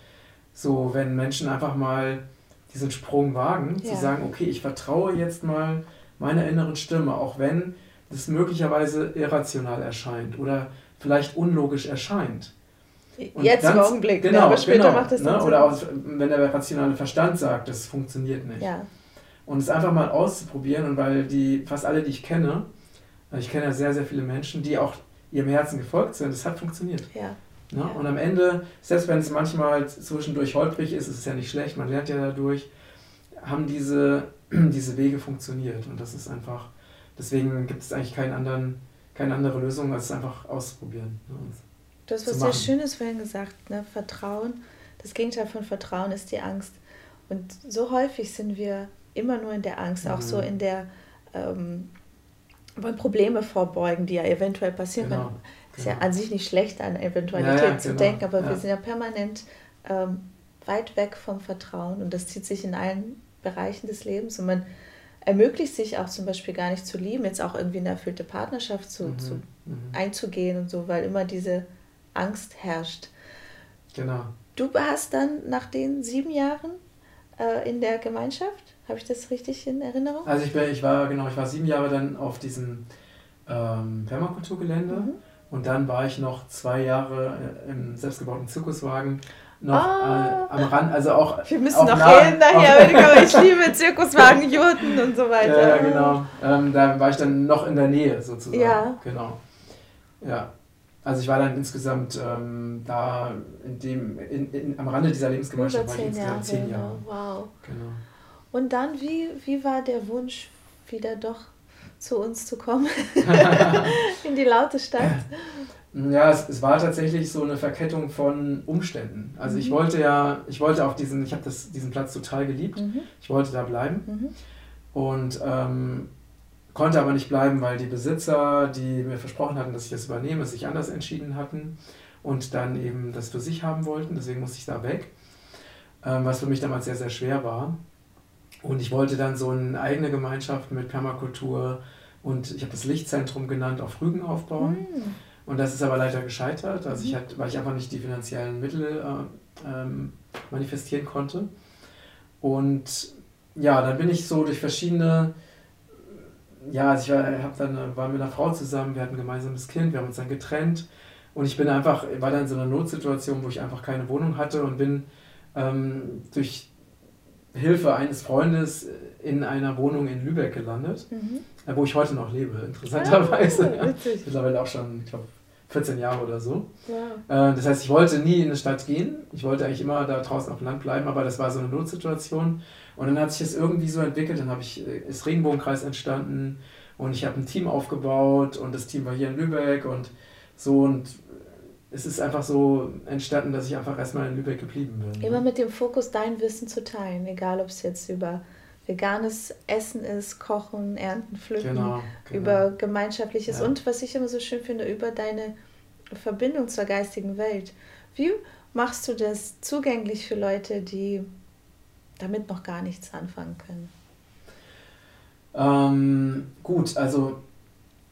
so, wenn Menschen einfach mal diesen Sprung wagen, ja. zu sagen, okay, ich vertraue jetzt mal meiner inneren Stimme, auch wenn das möglicherweise irrational erscheint oder vielleicht unlogisch erscheint. Und jetzt ganz, im Augenblick, genau, ne, aber später genau, macht es dann ne? Oder auch, wenn der rationale Verstand sagt, das funktioniert nicht. Ja. Und es einfach mal auszuprobieren und weil die, fast alle, die ich kenne, ich kenne ja sehr, sehr viele Menschen, die auch ihrem Herzen gefolgt sind. Das hat funktioniert. Ja. Ne? Ja. Und am Ende, selbst wenn es manchmal zwischendurch holprig ist, ist es ja nicht schlecht, man lernt ja dadurch, haben diese, diese Wege funktioniert. Und das ist einfach, deswegen gibt es eigentlich keinen anderen, keine andere Lösung, als es einfach auszuprobieren. Ne? Du hast was sehr Schönes vorhin gesagt, ne? Vertrauen. Das Gegenteil von Vertrauen ist die Angst. Und so häufig sind wir immer nur in der Angst, auch mhm. so in der ähm, wollen Probleme vorbeugen, die ja eventuell passieren genau, können. Ist genau. ja an sich nicht schlecht, an Eventualität ja, ja, zu genau, denken, aber ja. wir sind ja permanent ähm, weit weg vom Vertrauen und das zieht sich in allen Bereichen des Lebens und man ermöglicht sich auch zum Beispiel gar nicht zu lieben, jetzt auch irgendwie eine erfüllte Partnerschaft zu, mhm, zu mhm. einzugehen und so, weil immer diese Angst herrscht. Genau. Du hast dann nach den sieben Jahren äh, in der Gemeinschaft habe ich das richtig in Erinnerung? Also ich, bin, ich war genau, ich war sieben Jahre dann auf diesem ähm, Permakulturgelände mhm. und dann war ich noch zwei Jahre äh, im selbstgebauten Zirkuswagen noch ah. äh, am Rand, also auch. Wir müssen noch nah, reden nachher, ich liebe Zirkuswagen, Jurten und so weiter. Ja, genau. Ähm, da war ich dann noch in der Nähe sozusagen. Ja. Genau. Ja. Also ich war dann insgesamt ähm, da in dem, in, in, am Rande dieser Lebensgemeinschaft war ich insgesamt Jahre, zehn Jahre. Wow. Genau. Und dann, wie, wie war der Wunsch, wieder doch zu uns zu kommen, in die laute Stadt? Ja, es, es war tatsächlich so eine Verkettung von Umständen. Also mhm. ich wollte ja, ich wollte auf diesen, ich habe diesen Platz total geliebt. Mhm. Ich wollte da bleiben. Mhm. Und ähm, konnte aber nicht bleiben, weil die Besitzer, die mir versprochen hatten, dass ich das übernehme, sich anders entschieden hatten und dann eben das für sich haben wollten. Deswegen musste ich da weg, ähm, was für mich damals sehr, sehr schwer war. Und ich wollte dann so eine eigene Gemeinschaft mit Permakultur und ich habe das Lichtzentrum genannt, auf Rügen aufbauen. Und das ist aber leider gescheitert, also ich hatte, weil ich einfach nicht die finanziellen Mittel äh, ähm, manifestieren konnte. Und ja, dann bin ich so durch verschiedene, ja, also ich war, hab dann, war mit einer Frau zusammen, wir hatten ein gemeinsames Kind, wir haben uns dann getrennt und ich bin einfach, war dann in so einer Notsituation, wo ich einfach keine Wohnung hatte und bin ähm, durch Hilfe eines Freundes in einer Wohnung in Lübeck gelandet, mhm. Äh, wo ich heute noch lebe, interessanterweise. Ah, ja. Mittlerweile auch schon, ich glaube, 14 Jahre oder so. Ja. Äh, das heißt, ich wollte nie in eine Stadt gehen. Ich wollte eigentlich immer da draußen auf dem Land bleiben, aber das war so eine Notsituation. Und dann hat sich das irgendwie so entwickelt. Dann habe ich, äh, ist Regenbogenkreis entstanden und ich habe ein Team aufgebaut und das Team war hier in Lübeck und so und es ist einfach so entstanden, dass ich einfach erstmal in Lübeck geblieben bin. Immer mit dem Fokus, dein Wissen zu teilen, egal ob es jetzt über veganes Essen ist, Kochen, Ernten, Pflücken, genau, genau. über Gemeinschaftliches ja. und was ich immer so schön finde, über deine Verbindung zur geistigen Welt. Wie machst du das zugänglich für Leute, die damit noch gar nichts anfangen können? Ähm, gut, also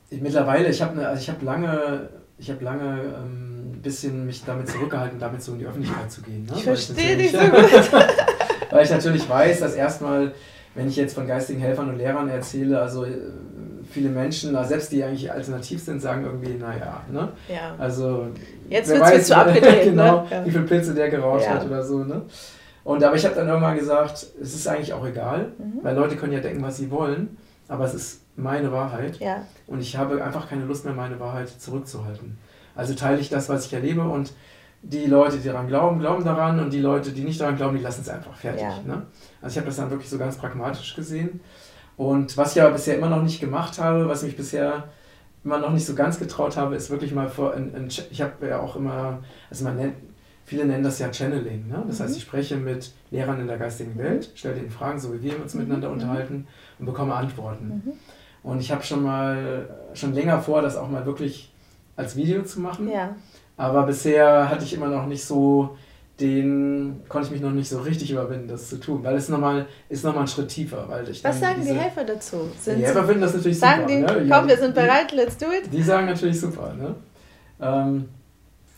ich, mittlerweile, ich habe ne, also ich hab lange, ich habe lange ähm, ein bisschen mich damit zurückgehalten, damit so in die Öffentlichkeit zu gehen. Ne? Ich verstehe dich so gut. weil ich natürlich weiß, dass erstmal, wenn ich jetzt von geistigen Helfern und Lehrern erzähle, also äh, viele Menschen, selbst die eigentlich alternativ sind, sagen irgendwie, naja, ne? Ja. Also jetzt wird es zu abgedreht, genau, ne? ja. wie viele Pilze der geraucht ja. hat oder so, ne? Und aber ich habe dann irgendwann gesagt, es ist eigentlich auch egal, mhm. weil Leute können ja denken, was sie wollen, aber es ist meine Wahrheit. Ja. Und ich habe einfach keine Lust mehr, meine Wahrheit zurückzuhalten. Also teile ich das, was ich erlebe und die Leute, die daran glauben, glauben daran und die Leute, die nicht daran glauben, die lassen es einfach fertig. Ja. Ne? Also ich habe das dann wirklich so ganz pragmatisch gesehen. Und was ich aber bisher immer noch nicht gemacht habe, was mich bisher immer noch nicht so ganz getraut habe, ist wirklich mal vor. In, in, ich habe ja auch immer, also man nennt, viele nennen das ja Channeling. Ne? Das mhm. heißt, ich spreche mit Lehrern in der geistigen Welt, stelle ihnen Fragen, so wie wir uns mhm. miteinander mhm. unterhalten und bekomme Antworten. Mhm. Und ich habe schon mal schon länger vor, das auch mal wirklich als Video zu machen. Ja. Aber bisher hatte ich immer noch nicht so den konnte ich mich noch nicht so richtig überwinden, das zu tun, weil es nochmal ist nochmal ein Schritt tiefer. Weil ich Was sagen diese, die Helfer dazu? Sind die Helfer finden das natürlich sagen super. Sagen die, ne? komm, wir sind bereit, let's do it? Die sagen natürlich super. Ne? Ähm,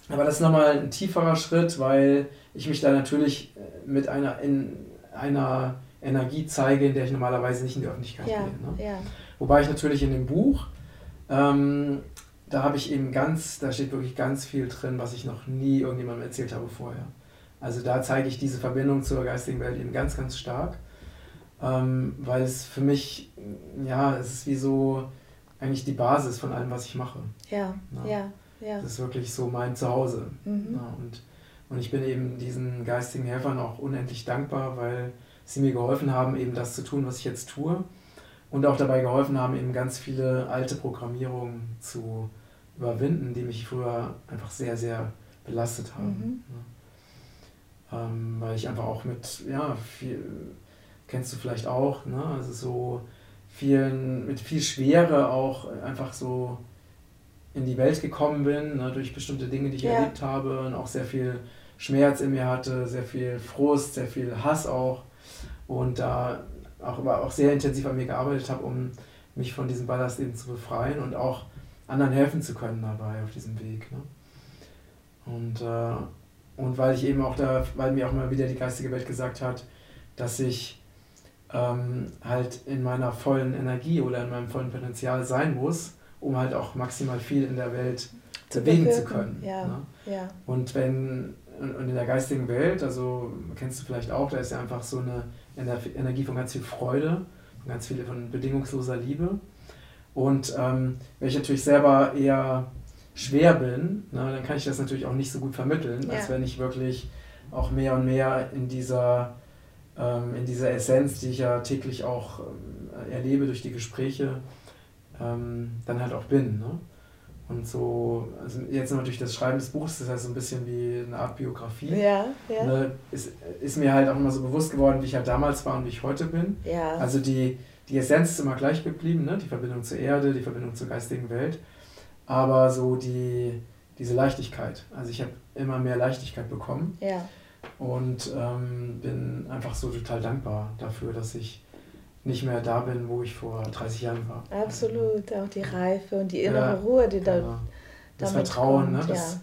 aber das ist nochmal ein tieferer Schritt, weil ich mich da natürlich äh, mit einer, in einer Energie zeige, in der ich normalerweise nicht in die Öffentlichkeit ja, gehe. Ne? Ja. Wobei ich natürlich in dem Buch, ähm, da habe ich eben ganz, da steht wirklich ganz viel drin, was ich noch nie irgendjemandem erzählt habe vorher. Also da zeige ich diese Verbindung zur geistigen Welt eben ganz, ganz stark, ähm, weil es für mich, ja, es ist wie so eigentlich die Basis von allem, was ich mache. Ja, ja, ja. ja. Das ist wirklich so mein Zuhause. Mhm. Ja, und, und ich bin eben diesen geistigen Helfern auch unendlich dankbar, weil sie mir geholfen haben, eben das zu tun, was ich jetzt tue. Und auch dabei geholfen haben, eben ganz viele alte Programmierungen zu überwinden, die mich früher einfach sehr, sehr belastet haben. Mhm. Ähm, weil ich einfach auch mit, ja, viel, kennst du vielleicht auch, ne? also so vielen, mit viel Schwere auch einfach so in die Welt gekommen bin, ne? durch bestimmte Dinge, die ich ja. erlebt habe und auch sehr viel Schmerz in mir hatte, sehr viel Frust, sehr viel Hass auch und da auch, aber auch sehr intensiv an mir gearbeitet habe, um mich von diesem Ballast eben zu befreien und auch anderen helfen zu können dabei auf diesem Weg. Ne? Und äh, und weil ich eben auch da, weil mir auch mal wieder die geistige Welt gesagt hat, dass ich ähm, halt in meiner vollen Energie oder in meinem vollen Potenzial sein muss, um halt auch maximal viel in der Welt zu bewegen zu können. Ja, ne? ja. Und wenn und in der geistigen Welt, also kennst du vielleicht auch, da ist ja einfach so eine Energie von ganz viel Freude, von ganz viel von bedingungsloser Liebe. Und ähm, wenn ich natürlich selber eher schwer bin, na, dann kann ich das natürlich auch nicht so gut vermitteln, ja. als wenn ich wirklich auch mehr und mehr in dieser, ähm, in dieser Essenz, die ich ja täglich auch ähm, erlebe durch die Gespräche, ähm, dann halt auch bin. Ne? Und so, also jetzt natürlich das Schreiben des Buchs, das heißt so ein bisschen wie eine Art Biografie. Ja, ja. Ne, ist, ist mir halt auch immer so bewusst geworden, wie ich halt damals war und wie ich heute bin. Ja. Also die, die Essenz ist immer gleich geblieben, ne? die Verbindung zur Erde, die Verbindung zur geistigen Welt aber so die, diese Leichtigkeit. Also ich habe immer mehr Leichtigkeit bekommen ja. und ähm, bin einfach so total dankbar dafür, dass ich nicht mehr da bin, wo ich vor 30 Jahren war. Absolut, auch die Reife und die innere ja, Ruhe, die da genau. Das Vertrauen, kommt, ne? Das,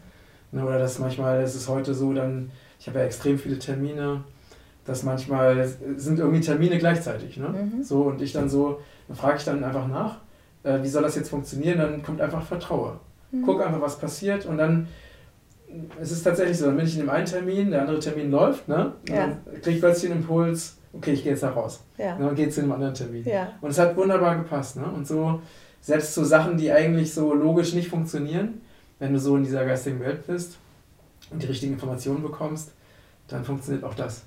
ja. ne? Oder dass manchmal ist es heute so, dann, ich habe ja extrem viele Termine, dass manchmal sind irgendwie Termine gleichzeitig, ne? Mhm. So und ich dann so, dann frage ich dann einfach nach äh, wie soll das jetzt funktionieren, dann kommt einfach Vertraue. Mhm. Guck einfach, was passiert und dann es ist tatsächlich so, dann bin ich in dem einen Termin, der andere Termin läuft, ne? Ja. dann kriege ich plötzlich den Impuls, okay, ich gehe jetzt da raus. Ja. Und dann geht es zu einem anderen Termin. Ja. Und es hat wunderbar gepasst, ne? Und so, selbst so Sachen, die eigentlich so logisch nicht funktionieren, wenn du so in dieser geistigen Welt bist und die richtigen Informationen bekommst, dann funktioniert auch das.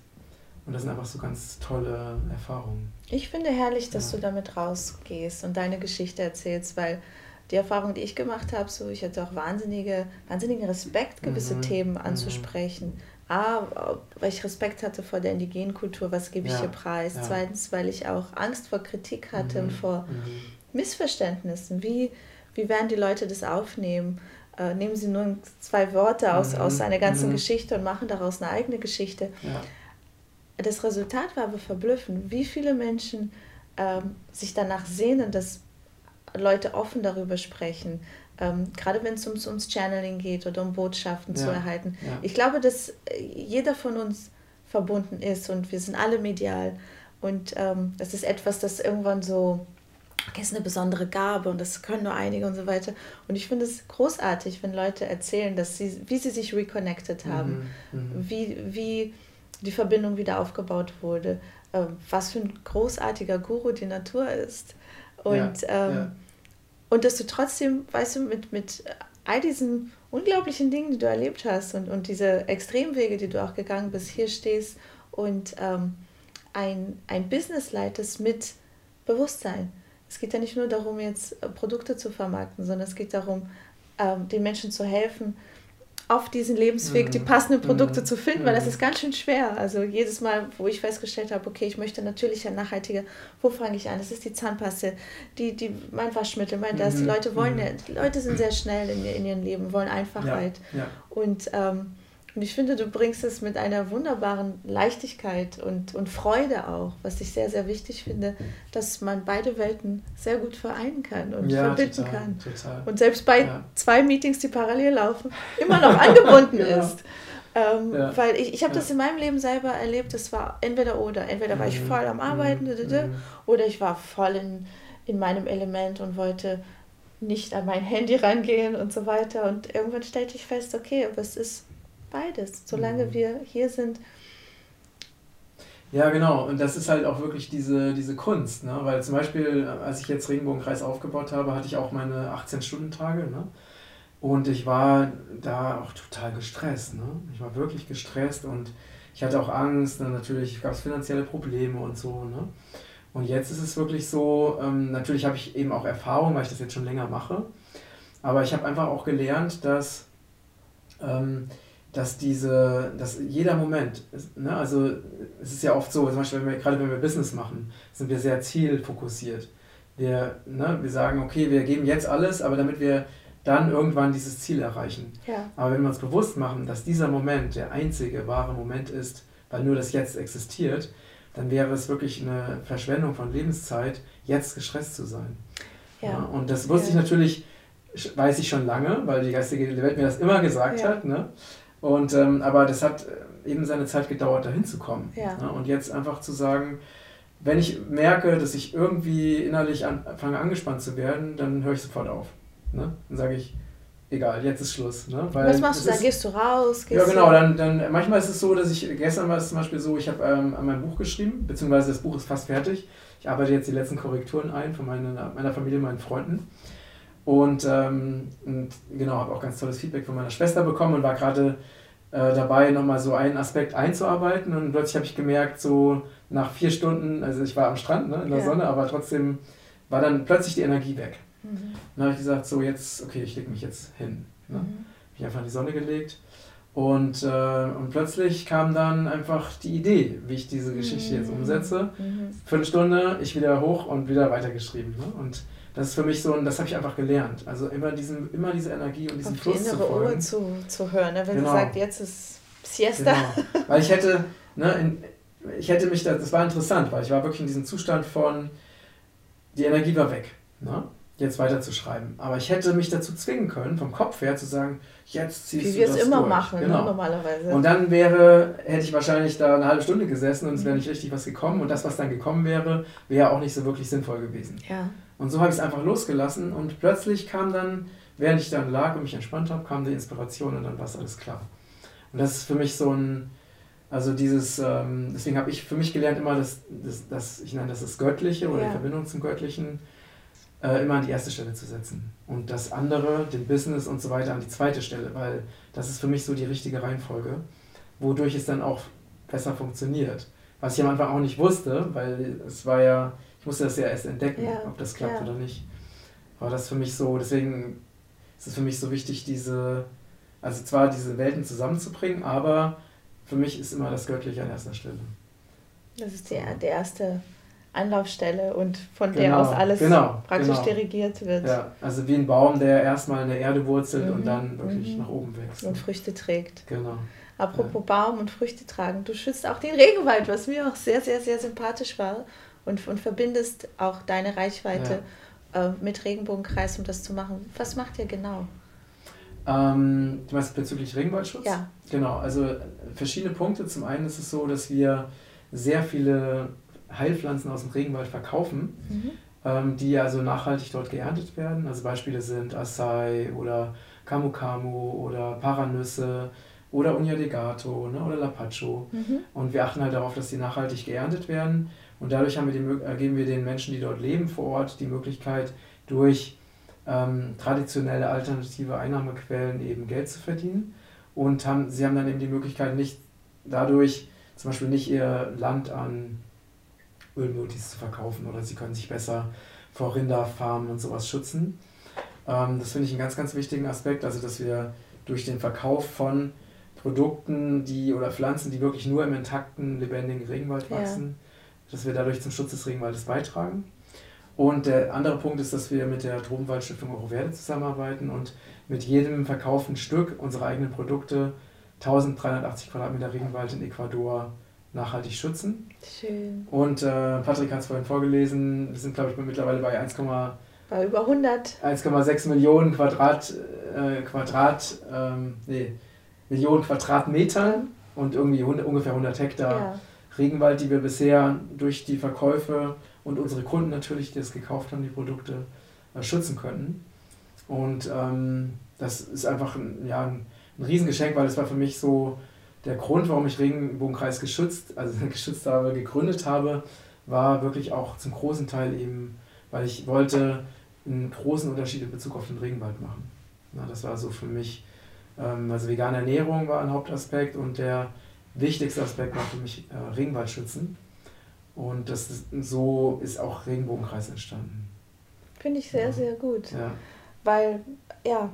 Und das sind einfach so ganz tolle Erfahrungen. Ich finde herrlich, dass ja. du damit rausgehst und deine Geschichte erzählst, weil die Erfahrung, die ich gemacht habe, so ich hatte auch wahnsinnige, wahnsinnigen Respekt, gewisse mhm. Themen mhm. anzusprechen. Mhm. A, weil ich Respekt hatte vor der indigenen Kultur, was gebe ich ja. hier preis? Ja. Zweitens, weil ich auch Angst vor Kritik hatte mhm. und vor mhm. Missverständnissen. Wie, wie werden die Leute das aufnehmen? Äh, nehmen sie nur zwei Worte aus, aus mhm. einer ganzen Geschichte und machen daraus eine eigene Geschichte. Ja das Resultat war aber verblüffend, wie viele Menschen ähm, sich danach sehnen, dass Leute offen darüber sprechen. Ähm, gerade wenn es ums, ums Channeling geht oder um Botschaften ja, zu erhalten. Ja. Ich glaube, dass äh, jeder von uns verbunden ist und wir sind alle medial. Und ähm, das ist etwas, das irgendwann so, okay, ist eine besondere Gabe und das können nur einige und so weiter. Und ich finde es großartig, wenn Leute erzählen, dass sie, wie sie sich reconnected haben, mhm, mhm. wie, wie die Verbindung wieder aufgebaut wurde, äh, was für ein großartiger Guru die Natur ist. Und, ja, ähm, ja. und dass du trotzdem, weißt du, mit, mit all diesen unglaublichen Dingen, die du erlebt hast und, und diese Extremwege, die du auch gegangen bist, hier stehst und ähm, ein, ein Business leitest mit Bewusstsein. Es geht ja nicht nur darum, jetzt Produkte zu vermarkten, sondern es geht darum, ähm, den Menschen zu helfen, auf diesen Lebensweg die mhm. passenden Produkte mhm. zu finden, weil das mhm. ist ganz schön schwer. Also jedes Mal, wo ich festgestellt habe, okay, ich möchte natürlich ein nachhaltiger, wo fange ich an? Das ist die Zahnpaste, die, die, mein Waschmittel, mein das. Die Leute wollen, die Leute sind sehr schnell in, in ihrem Leben, wollen Einfachheit. Ja, ja. Und ähm, und ich finde, du bringst es mit einer wunderbaren Leichtigkeit und, und Freude auch, was ich sehr, sehr wichtig finde, dass man beide Welten sehr gut vereinen kann und ja, verbinden total, kann. Total. Und selbst bei ja. zwei Meetings, die parallel laufen, immer noch angebunden genau. ist. Ähm, ja. Weil ich, ich habe das in meinem Leben selber erlebt, es war entweder oder. Entweder war ich mhm. voll am Arbeiten mhm. oder ich war voll in, in meinem Element und wollte nicht an mein Handy rangehen und so weiter. Und irgendwann stellte ich fest, okay, aber es ist beides, solange mhm. wir hier sind. Ja, genau. Und das ist halt auch wirklich diese, diese Kunst. Ne? Weil zum Beispiel, als ich jetzt Regenbogenkreis aufgebaut habe, hatte ich auch meine 18-Stunden-Tage. Ne? Und ich war da auch total gestresst. Ne? Ich war wirklich gestresst und ich hatte auch Angst. Ne? Natürlich gab es finanzielle Probleme und so. Ne? Und jetzt ist es wirklich so, ähm, natürlich habe ich eben auch Erfahrung, weil ich das jetzt schon länger mache. Aber ich habe einfach auch gelernt, dass ähm, dass diese, dass jeder Moment, ne, also es ist ja oft so, zum Beispiel, wenn wir, gerade wenn wir Business machen, sind wir sehr zielfokussiert. Wir, ne, wir sagen, okay, wir geben jetzt alles, aber damit wir dann irgendwann dieses Ziel erreichen. Ja. Aber wenn wir uns bewusst machen, dass dieser Moment der einzige wahre Moment ist, weil nur das Jetzt existiert, dann wäre es wirklich eine Verschwendung von Lebenszeit, jetzt gestresst zu sein. Ja. ja und das wusste ja. ich natürlich, weiß ich schon lange, weil die geistige Welt mir das immer gesagt hat. Ne? Und, ähm, aber das hat äh, eben seine Zeit gedauert, dahin zu kommen. Ja. Ne? Und jetzt einfach zu sagen, wenn ich merke, dass ich irgendwie innerlich anfange angespannt zu werden, dann höre ich sofort auf. Ne? Dann sage ich, egal, jetzt ist Schluss. Ne? Weil Was machst du dann? Gehst du raus? Gehst ja, genau. Dann, dann, manchmal ist es so, dass ich, gestern war es zum Beispiel so, ich habe ähm, an meinem Buch geschrieben, beziehungsweise das Buch ist fast fertig. Ich arbeite jetzt die letzten Korrekturen ein von meiner, meiner Familie, meinen Freunden. Und, ähm, und genau, habe auch ganz tolles Feedback von meiner Schwester bekommen und war gerade äh, dabei, nochmal so einen Aspekt einzuarbeiten. Und plötzlich habe ich gemerkt, so nach vier Stunden, also ich war am Strand ne, in der ja. Sonne, aber trotzdem war dann plötzlich die Energie weg. Mhm. Dann habe ich gesagt, so jetzt, okay, ich lege mich jetzt hin. Ne? Mhm. Mich einfach in die Sonne gelegt. Und, äh, und plötzlich kam dann einfach die Idee, wie ich diese Geschichte jetzt mhm. umsetze. Mhm. Viertelstunde, ich wieder hoch und wieder weitergeschrieben. Ne? Und das ist für mich so, und das habe ich einfach gelernt. Also immer, diesen, immer diese Energie und diesen Auf Fluss die innere zu folgen. Uhr zu, zu hören, ne? wenn genau. sie sagt, jetzt ist Siesta. Genau. Weil ich hätte, ne, in, ich hätte mich, da, das war interessant, weil ich war wirklich in diesem Zustand von, die Energie war weg, ne? jetzt weiterzuschreiben. Aber ich hätte mich dazu zwingen können, vom Kopf her zu sagen, jetzt ziehst Wie du das Wie wir es immer durch. machen, ne, genau. normalerweise. Und dann wäre, hätte ich wahrscheinlich da eine halbe Stunde gesessen und es wäre nicht richtig was gekommen. Und das, was dann gekommen wäre, wäre auch nicht so wirklich sinnvoll gewesen. Ja. Und so habe ich es einfach losgelassen und plötzlich kam dann, während ich dann lag und mich entspannt habe, kam die Inspiration und dann war es alles klar. Und das ist für mich so ein, also dieses, ähm, deswegen habe ich für mich gelernt immer, dass, dass, dass ich nenne das das Göttliche oder ja. die Verbindung zum Göttlichen, äh, immer an die erste Stelle zu setzen. Und das andere, den Business und so weiter, an die zweite Stelle, weil das ist für mich so die richtige Reihenfolge, wodurch es dann auch besser funktioniert. Was ich am Anfang auch nicht wusste, weil es war ja, ich musste das ja erst entdecken, ja. ob das klappt ja. oder nicht. Aber das ist für mich so, deswegen ist es für mich so wichtig, diese, also zwar diese Welten zusammenzubringen, aber für mich ist immer das Göttliche an erster Stelle. Das ist die, die erste Anlaufstelle und von genau, der aus alles genau, praktisch genau. dirigiert wird. Ja, also wie ein Baum, der erstmal in der Erde wurzelt mhm. und dann wirklich mhm. nach oben wächst. Und Früchte trägt. Genau. Apropos ja. Baum und Früchte tragen, du schützt auch den Regenwald, was mir auch sehr, sehr, sehr sympathisch war und, und verbindest auch deine Reichweite ja. äh, mit Regenbogenkreis, um das zu machen. Was macht ihr genau? Ähm, du meinst bezüglich Regenwaldschutz? Ja. Genau, also verschiedene Punkte. Zum einen ist es so, dass wir sehr viele Heilpflanzen aus dem Regenwald verkaufen, mhm. ähm, die also nachhaltig dort geerntet werden. Also Beispiele sind Acai oder Camu oder Paranüsse oder Unia Degato ne, oder Lapacho. Mhm. Und wir achten halt darauf, dass die nachhaltig geerntet werden. Und dadurch haben wir die, äh, geben wir den Menschen, die dort leben vor Ort, die Möglichkeit, durch ähm, traditionelle alternative Einnahmequellen eben Geld zu verdienen. Und haben, sie haben dann eben die Möglichkeit, nicht dadurch zum Beispiel nicht ihr Land an Ölmultis zu verkaufen oder sie können sich besser vor Rinderfarmen und sowas schützen. Ähm, das finde ich einen ganz, ganz wichtigen Aspekt, also dass wir durch den Verkauf von Produkten, die oder Pflanzen, die wirklich nur im intakten, lebendigen Regenwald wachsen, ja. dass wir dadurch zum Schutz des Regenwaldes beitragen. Und der andere Punkt ist, dass wir mit der Tropenwaldstiftung Euroverde zusammenarbeiten und mit jedem verkauften Stück unserer eigenen Produkte 1380 Quadratmeter Regenwald in Ecuador nachhaltig schützen. Schön. Und äh, Patrick hat es vorhin vorgelesen, wir sind glaube ich mittlerweile bei 1, bei über 100. 1,6 Millionen Quadrat, äh, Quadrat ähm, nee, Millionen Quadratmetern und irgendwie 100, ungefähr 100 Hektar ja. Regenwald, die wir bisher durch die Verkäufe und unsere Kunden natürlich, die es gekauft haben, die Produkte äh, schützen können. Und ähm, das ist einfach ein, ja, ein, ein Riesengeschenk, weil es war für mich so der Grund, warum ich Regenbogenkreis geschützt, also geschützt habe, gegründet habe, war wirklich auch zum großen Teil eben, weil ich wollte einen großen Unterschied in Bezug auf den Regenwald machen. Na, das war so für mich, also vegane Ernährung war ein Hauptaspekt und der wichtigste Aspekt war für mich äh, Regenwald schützen. Und das ist, so ist auch Regenbogenkreis entstanden. Finde ich sehr, ja. sehr gut. Ja. Weil, ja,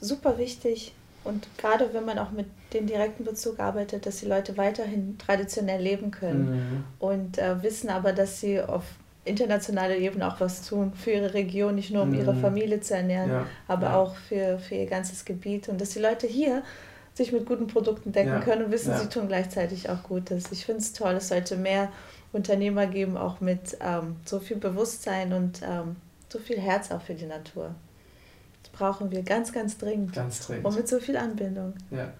super wichtig. Und gerade wenn man auch mit dem direkten Bezug arbeitet, dass die Leute weiterhin traditionell leben können mhm. und äh, wissen aber, dass sie auf internationaler Ebene auch was tun für ihre Region, nicht nur um mhm. ihre Familie zu ernähren, ja. aber ja. auch für, für ihr ganzes Gebiet. Und dass die Leute hier sich mit guten Produkten decken ja. können und wissen, sie tun gleichzeitig auch Gutes. Ich finde es toll, es sollte mehr Unternehmer geben, auch mit ähm, so viel Bewusstsein und ähm, so viel Herz auch für die Natur. Das brauchen wir ganz, ganz dringend. Ganz dringend. Und mit so viel Anbindung. Ja.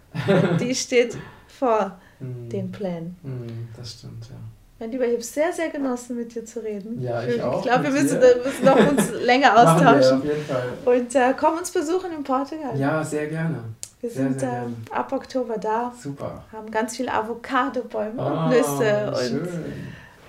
die steht vor mm. den Plänen. Mm, das stimmt, ja. Mein Lieber, ich habe sehr, sehr genossen, mit dir zu reden. Ja, ich, ich auch. Ich glaube, wir müssen, müssen noch uns länger austauschen. wir, auf jeden Fall. Und äh, komm uns besuchen in Portugal. Ja, sehr gerne. Wir sehr, sind sehr äh, ab Oktober da. Super. Haben ganz viele Avocado-Bäume oh, und ah, Nüsse. Schön.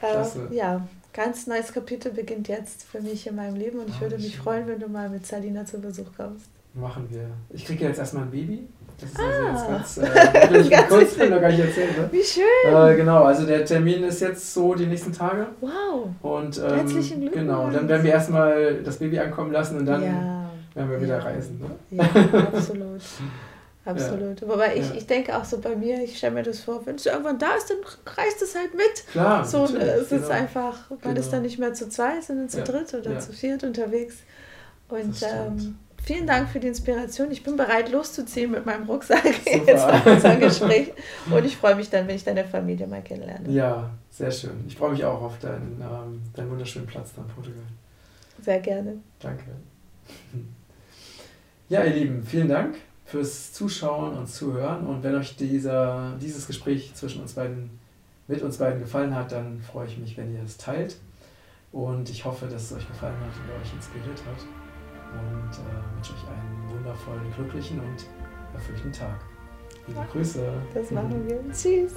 Und, äh, ja, ganz neues Kapitel beginnt jetzt für mich in meinem Leben und ich oh, würde mich schön. freuen, wenn du mal mit Salina zu Besuch kommst. Machen wir. Ich kriege jetzt erstmal ein Baby. Das ist also jetzt ganz, äh, ganz kurz, noch gar nicht erzählt. Ne? Wie schön. Äh, genau, also der Termin ist jetzt so die nächsten Tage. Wow. Und ähm, Herzlichen Glückwunsch. Genau, dann werden wir erstmal das Baby ankommen lassen und dann ja. werden wir wieder reisen. Ne? Ja, absolut. Absolut. Ja. Wobei ich, ja. ich denke auch so bei mir, ich stelle mir das vor, wenn es irgendwann da ist, dann reißt es halt mit. Klar. So, äh, es genau. ist einfach, man genau. ist dann nicht mehr zu zweit, sondern zu ja. dritt oder zu viert unterwegs. Und ähm, Vielen Dank für die Inspiration. Ich bin bereit, loszuziehen mit meinem Rucksack Super. jetzt nach unserem Gespräch. Und ich freue mich dann, wenn ich deine Familie mal kennenlerne. Ja, sehr schön. Ich freue mich auch auf deinen, ähm, deinen wunderschönen Platz da in Portugal. Sehr gerne. Danke. Ja, ihr Lieben, vielen Dank fürs Zuschauen und Zuhören. Und wenn euch dieser, dieses Gespräch zwischen uns beiden, mit uns beiden gefallen hat, dann freue ich mich, wenn ihr es teilt. Und ich hoffe, dass es euch gefallen hat und euch inspiriert hat und äh, wünsche euch einen wundervollen, glücklichen und erfüllten Tag. Liebe Grüße. Das machen wir. Tschüss.